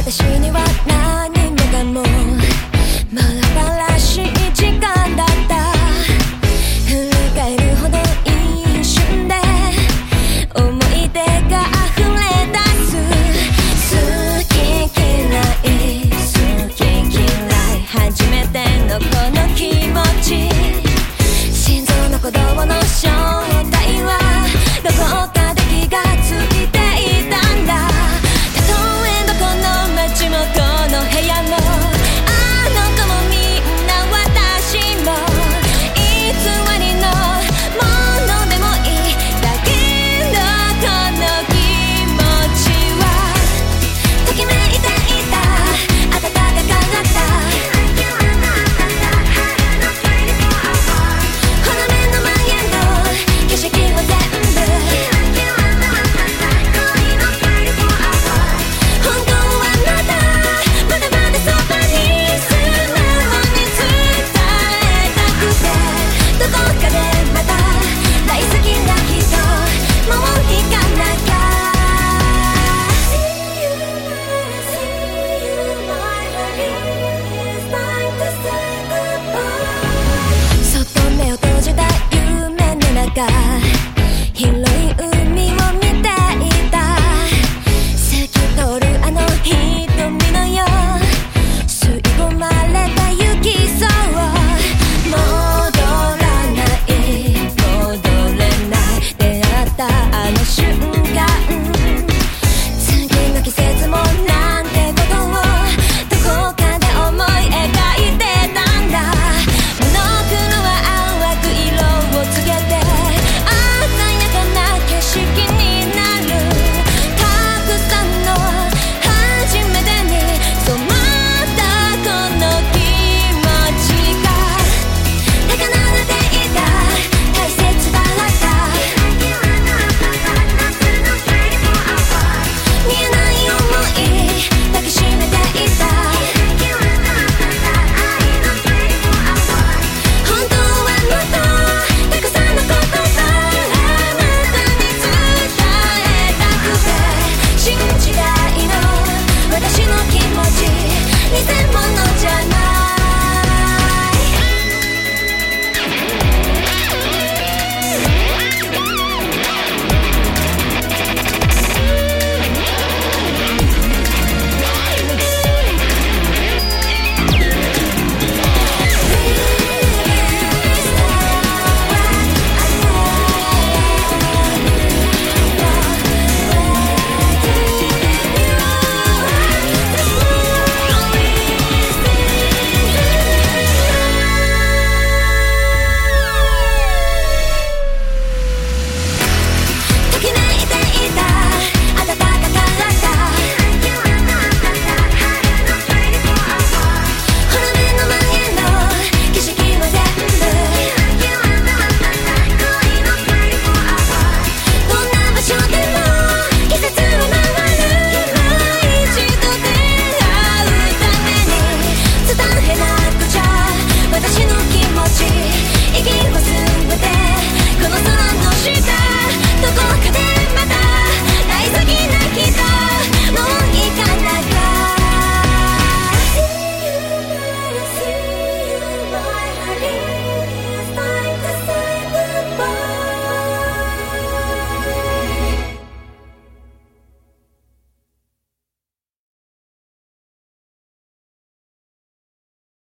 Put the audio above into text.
私には何